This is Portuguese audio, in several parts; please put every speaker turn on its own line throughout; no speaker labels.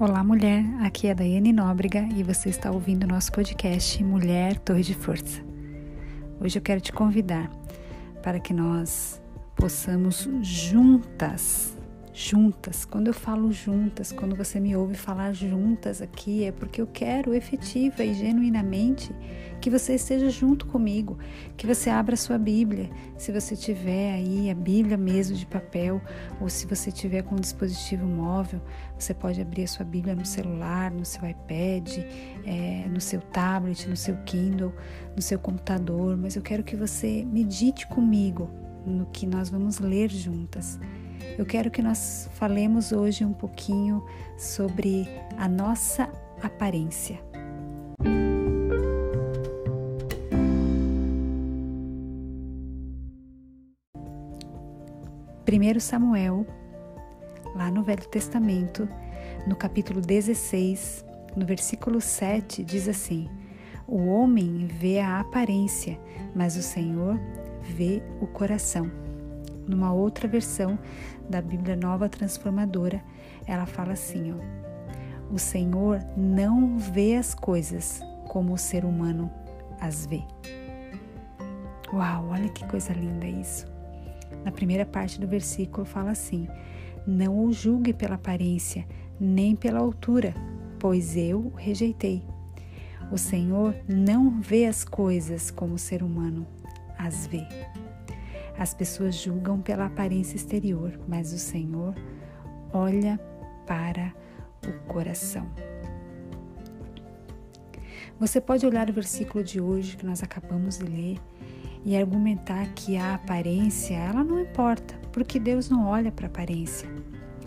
Olá, mulher. Aqui é a Daiane Nóbrega e você está ouvindo nosso podcast Mulher Torre de Força. Hoje eu quero te convidar para que nós possamos juntas juntas. Quando eu falo juntas, quando você me ouve falar juntas aqui, é porque eu quero efetiva e genuinamente que você esteja junto comigo, que você abra sua Bíblia, se você tiver aí a Bíblia mesmo de papel, ou se você tiver com um dispositivo móvel, você pode abrir a sua Bíblia no celular, no seu iPad, é, no seu tablet, no seu Kindle, no seu computador, mas eu quero que você medite comigo no que nós vamos ler juntas. Eu quero que nós falemos hoje um pouquinho sobre a nossa aparência. Primeiro Samuel, lá no Velho Testamento, no capítulo 16, no versículo 7, diz assim: O homem vê a aparência, mas o Senhor vê o coração. Numa outra versão da Bíblia Nova Transformadora, ela fala assim: ó, O Senhor não vê as coisas como o ser humano as vê. Uau, olha que coisa linda isso. Na primeira parte do versículo fala assim: Não o julgue pela aparência, nem pela altura, pois eu o rejeitei. O Senhor não vê as coisas como o ser humano as vê. As pessoas julgam pela aparência exterior, mas o Senhor olha para o coração. Você pode olhar o versículo de hoje que nós acabamos de ler e argumentar que a aparência, ela não importa, porque Deus não olha para a aparência.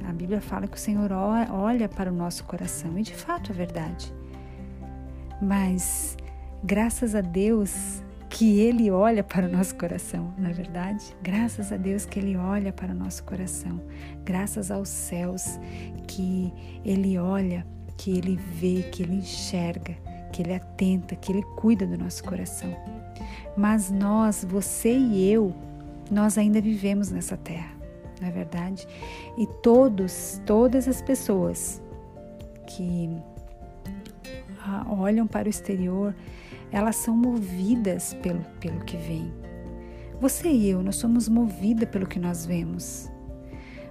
A Bíblia fala que o Senhor olha para o nosso coração, e de fato é verdade. Mas, graças a Deus, que Ele olha para o nosso coração, não é verdade? Graças a Deus que Ele olha para o nosso coração, graças aos céus que Ele olha, que Ele vê, que Ele enxerga, que Ele atenta, que Ele cuida do nosso coração. Mas nós, você e eu, nós ainda vivemos nessa terra, não é verdade? E todos, todas as pessoas que olham para o exterior, elas são movidas pelo, pelo que vem. Você e eu, nós somos movidas pelo que nós vemos.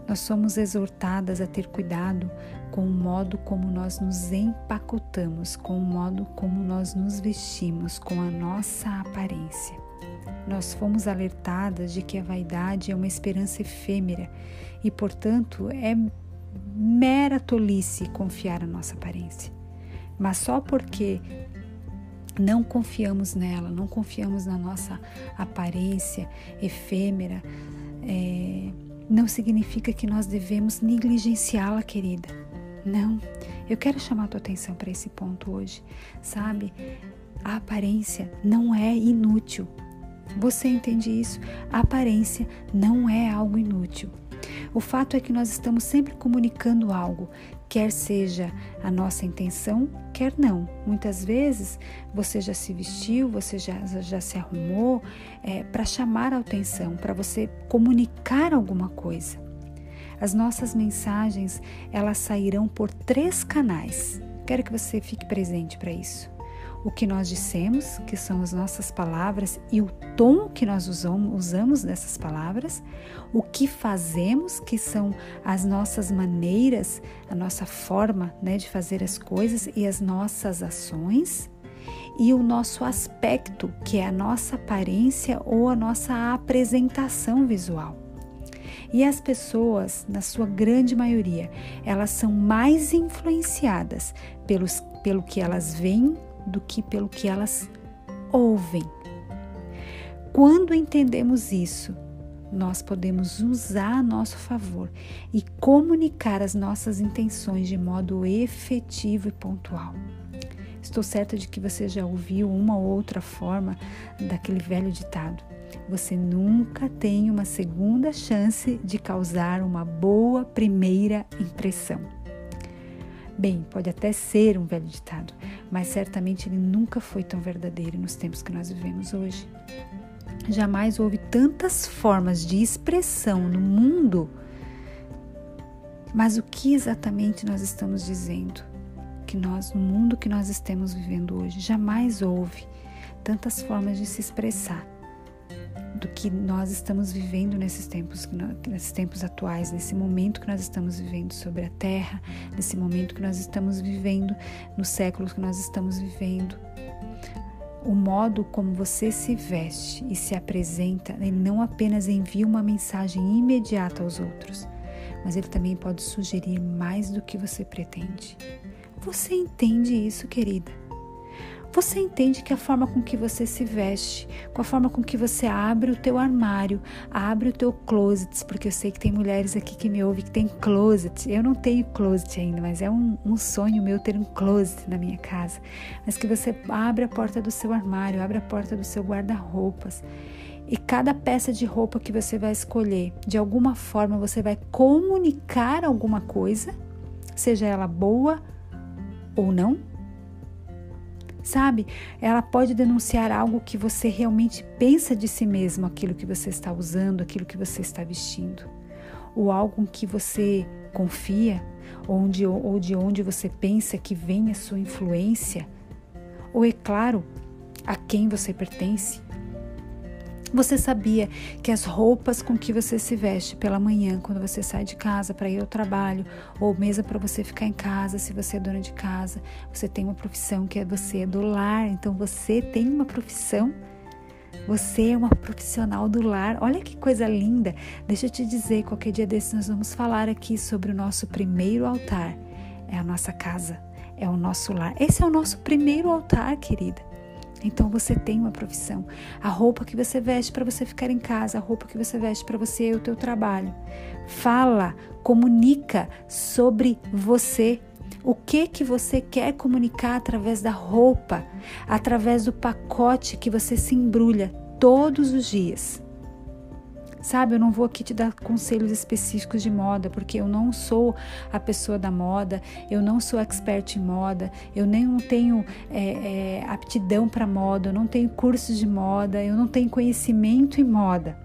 Nós somos exortadas a ter cuidado com o modo como nós nos empacotamos, com o modo como nós nos vestimos, com a nossa aparência. Nós fomos alertadas de que a vaidade é uma esperança efêmera e, portanto, é mera tolice confiar na nossa aparência. Mas só porque não confiamos nela, não confiamos na nossa aparência efêmera, é, não significa que nós devemos negligenciá-la, querida. Não, eu quero chamar a tua atenção para esse ponto hoje, sabe? A aparência não é inútil. Você entende isso? A aparência não é algo inútil. O fato é que nós estamos sempre comunicando algo, quer seja a nossa intenção, quer não. Muitas vezes você já se vestiu, você já, já se arrumou é, para chamar a atenção, para você comunicar alguma coisa. As nossas mensagens elas sairão por três canais. Quero que você fique presente para isso o que nós dissemos, que são as nossas palavras, e o tom que nós usamos, dessas palavras, o que fazemos, que são as nossas maneiras, a nossa forma né, de fazer as coisas e as nossas ações, e o nosso aspecto, que é a nossa aparência ou a nossa apresentação visual. E as pessoas, na sua grande maioria, elas são mais influenciadas pelos, pelo que elas veem do que pelo que elas ouvem. Quando entendemos isso, nós podemos usar a nosso favor e comunicar as nossas intenções de modo efetivo e pontual. Estou certa de que você já ouviu uma ou outra forma daquele velho ditado. Você nunca tem uma segunda chance de causar uma boa primeira impressão. Bem, pode até ser um velho ditado, mas certamente ele nunca foi tão verdadeiro nos tempos que nós vivemos hoje. Jamais houve tantas formas de expressão no mundo Mas o que exatamente nós estamos dizendo? Que nós, no mundo que nós estamos vivendo hoje, jamais houve tantas formas de se expressar do que nós estamos vivendo nesses tempos, nesses tempos atuais, nesse momento que nós estamos vivendo sobre a Terra, nesse momento que nós estamos vivendo, nos séculos que nós estamos vivendo. O modo como você se veste e se apresenta, ele não apenas envia uma mensagem imediata aos outros, mas ele também pode sugerir mais do que você pretende. Você entende isso, querida? Você entende que a forma com que você se veste, com a forma com que você abre o teu armário, abre o teu closet, porque eu sei que tem mulheres aqui que me ouvem que tem closet. Eu não tenho closet ainda, mas é um, um sonho meu ter um closet na minha casa. Mas que você abre a porta do seu armário, abre a porta do seu guarda-roupas. E cada peça de roupa que você vai escolher, de alguma forma você vai comunicar alguma coisa, seja ela boa ou não Sabe? Ela pode denunciar algo que você realmente pensa de si mesmo, aquilo que você está usando, aquilo que você está vestindo, ou algo que você confia, ou de, ou de onde você pensa que vem a sua influência, ou é claro, a quem você pertence. Você sabia que as roupas com que você se veste pela manhã, quando você sai de casa para ir ao trabalho, ou mesmo para você ficar em casa, se você é dona de casa, você tem uma profissão que é você é do lar, então você tem uma profissão. Você é uma profissional do lar. Olha que coisa linda. Deixa eu te dizer, qualquer dia desses nós vamos falar aqui sobre o nosso primeiro altar. É a nossa casa, é o nosso lar. Esse é o nosso primeiro altar, querida. Então você tem uma profissão. A roupa que você veste para você ficar em casa, a roupa que você veste para você e o teu trabalho. Fala, comunica sobre você. O que que você quer comunicar através da roupa, através do pacote que você se embrulha todos os dias. Sabe, eu não vou aqui te dar conselhos específicos de moda, porque eu não sou a pessoa da moda, eu não sou expert em moda, eu nem tenho é, é, aptidão para moda, eu não tenho cursos de moda, eu não tenho conhecimento em moda.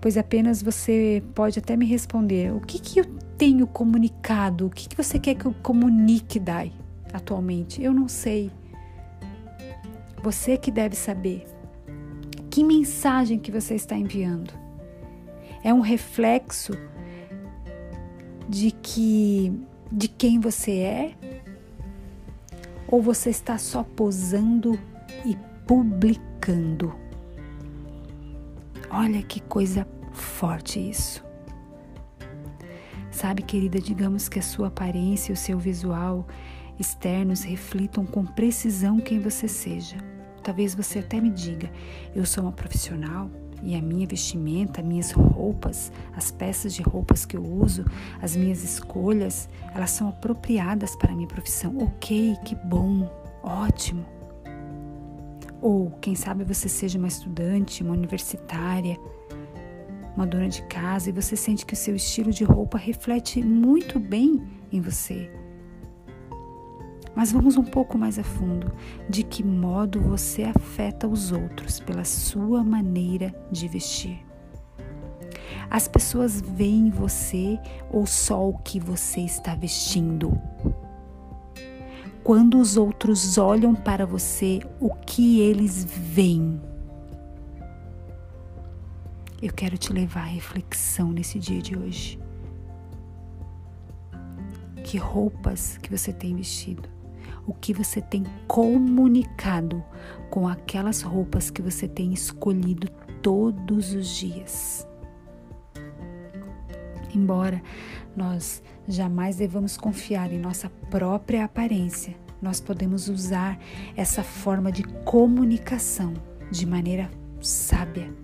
Pois apenas você pode até me responder: o que, que eu tenho comunicado? O que, que você quer que eu comunique, Dai, atualmente? Eu não sei. Você que deve saber. Que mensagem que você está enviando? É um reflexo de que de quem você é? Ou você está só posando e publicando? Olha que coisa forte isso. Sabe, querida, digamos que a sua aparência e o seu visual externos reflitam com precisão quem você seja. Talvez você até me diga: eu sou uma profissional e a minha vestimenta, minhas roupas, as peças de roupas que eu uso, as minhas escolhas, elas são apropriadas para a minha profissão. Ok, que bom, ótimo. Ou quem sabe você seja uma estudante, uma universitária, uma dona de casa e você sente que o seu estilo de roupa reflete muito bem em você mas vamos um pouco mais a fundo. De que modo você afeta os outros pela sua maneira de vestir? As pessoas veem você ou só o que você está vestindo? Quando os outros olham para você, o que eles veem? Eu quero te levar à reflexão nesse dia de hoje. Que roupas que você tem vestido? O que você tem comunicado com aquelas roupas que você tem escolhido todos os dias. Embora nós jamais devamos confiar em nossa própria aparência, nós podemos usar essa forma de comunicação de maneira sábia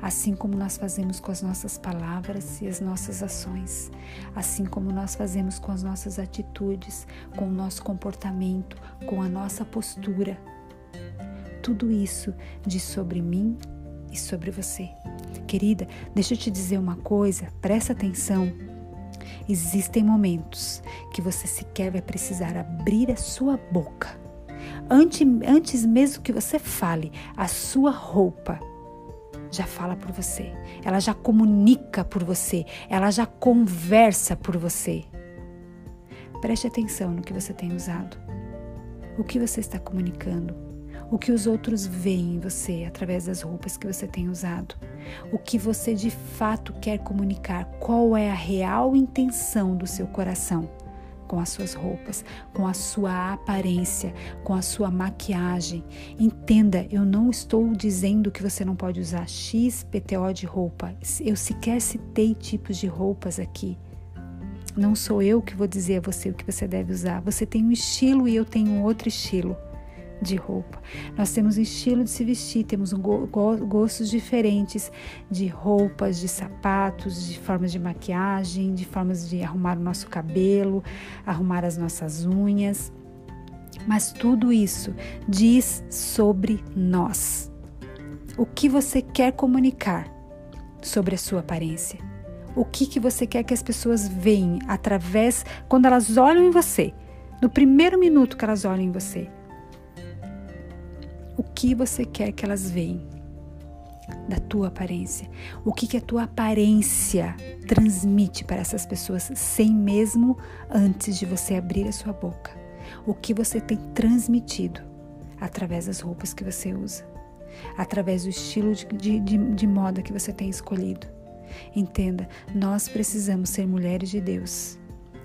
assim como nós fazemos com as nossas palavras e as nossas ações, assim como nós fazemos com as nossas atitudes, com o nosso comportamento, com a nossa postura. Tudo isso diz sobre mim e sobre você. Querida, deixa eu te dizer uma coisa, presta atenção. Existem momentos que você sequer vai precisar abrir a sua boca. Antes, antes mesmo que você fale, a sua roupa já fala por você, ela já comunica por você, ela já conversa por você. Preste atenção no que você tem usado, o que você está comunicando, o que os outros veem em você através das roupas que você tem usado, o que você de fato quer comunicar, qual é a real intenção do seu coração com as suas roupas, com a sua aparência, com a sua maquiagem. Entenda, eu não estou dizendo que você não pode usar X PTO de roupa. Eu sequer citei tipos de roupas aqui. Não sou eu que vou dizer a você o que você deve usar. Você tem um estilo e eu tenho outro estilo de roupa. Nós temos um estilo de se vestir, temos um go gostos diferentes de roupas, de sapatos, de formas de maquiagem, de formas de arrumar o nosso cabelo, arrumar as nossas unhas. Mas tudo isso diz sobre nós. O que você quer comunicar sobre a sua aparência? O que, que você quer que as pessoas vejam através, quando elas olham em você, no primeiro minuto que elas olham em você? O que você quer que elas vejam da tua aparência. O que, que a tua aparência transmite para essas pessoas sem mesmo antes de você abrir a sua boca. O que você tem transmitido através das roupas que você usa, através do estilo de, de, de, moda que você tem escolhido. Entenda, nós precisamos ser mulheres de Deus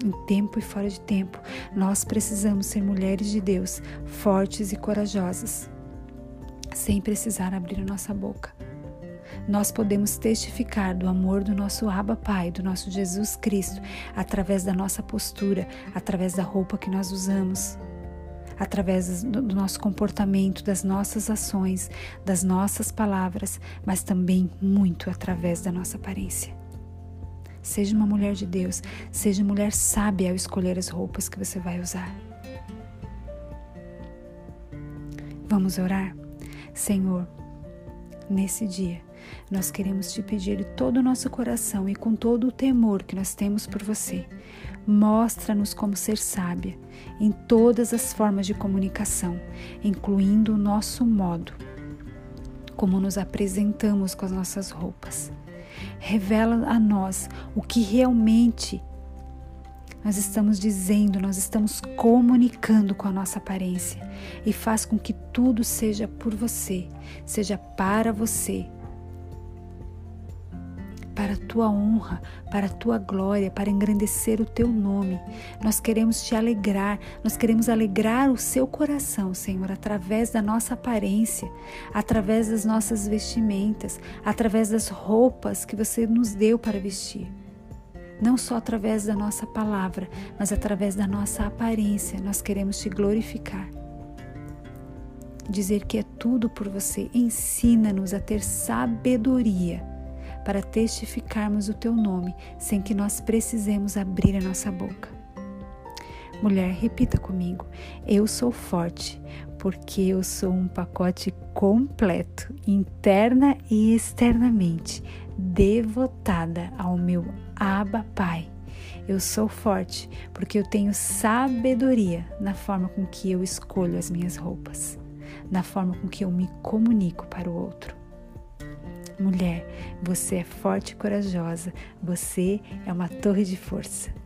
em tempo e fora de tempo. Nós precisamos ser mulheres de Deus, fortes e corajosas sem precisar abrir a nossa boca. Nós podemos testificar do amor do nosso Abba Pai, do nosso Jesus Cristo, através da nossa postura, através da roupa que nós usamos, através do nosso comportamento, das nossas ações, das nossas palavras, mas também muito através da nossa aparência. Seja uma mulher de Deus, seja mulher sábia ao escolher as roupas que você vai usar. Vamos orar? Senhor, nesse dia, nós queremos te pedir de todo o nosso coração e com todo o temor que nós temos por você. Mostra-nos como ser sábia em todas as formas de comunicação, incluindo o nosso modo, como nos apresentamos com as nossas roupas. Revela a nós o que realmente nós estamos dizendo, nós estamos comunicando com a nossa aparência e faz com que tudo seja por você, seja para você, para a tua honra, para a tua glória, para engrandecer o teu nome. Nós queremos te alegrar, nós queremos alegrar o seu coração, Senhor, através da nossa aparência, através das nossas vestimentas, através das roupas que você nos deu para vestir não só através da nossa palavra, mas através da nossa aparência. Nós queremos te glorificar. Dizer que é tudo por você. Ensina-nos a ter sabedoria para testificarmos o teu nome sem que nós precisemos abrir a nossa boca. Mulher, repita comigo: Eu sou forte, porque eu sou um pacote completo, interna e externamente devotada ao meu Abba Pai. Eu sou forte porque eu tenho sabedoria na forma com que eu escolho as minhas roupas, na forma com que eu me comunico para o outro. Mulher, você é forte e corajosa, você é uma torre de força.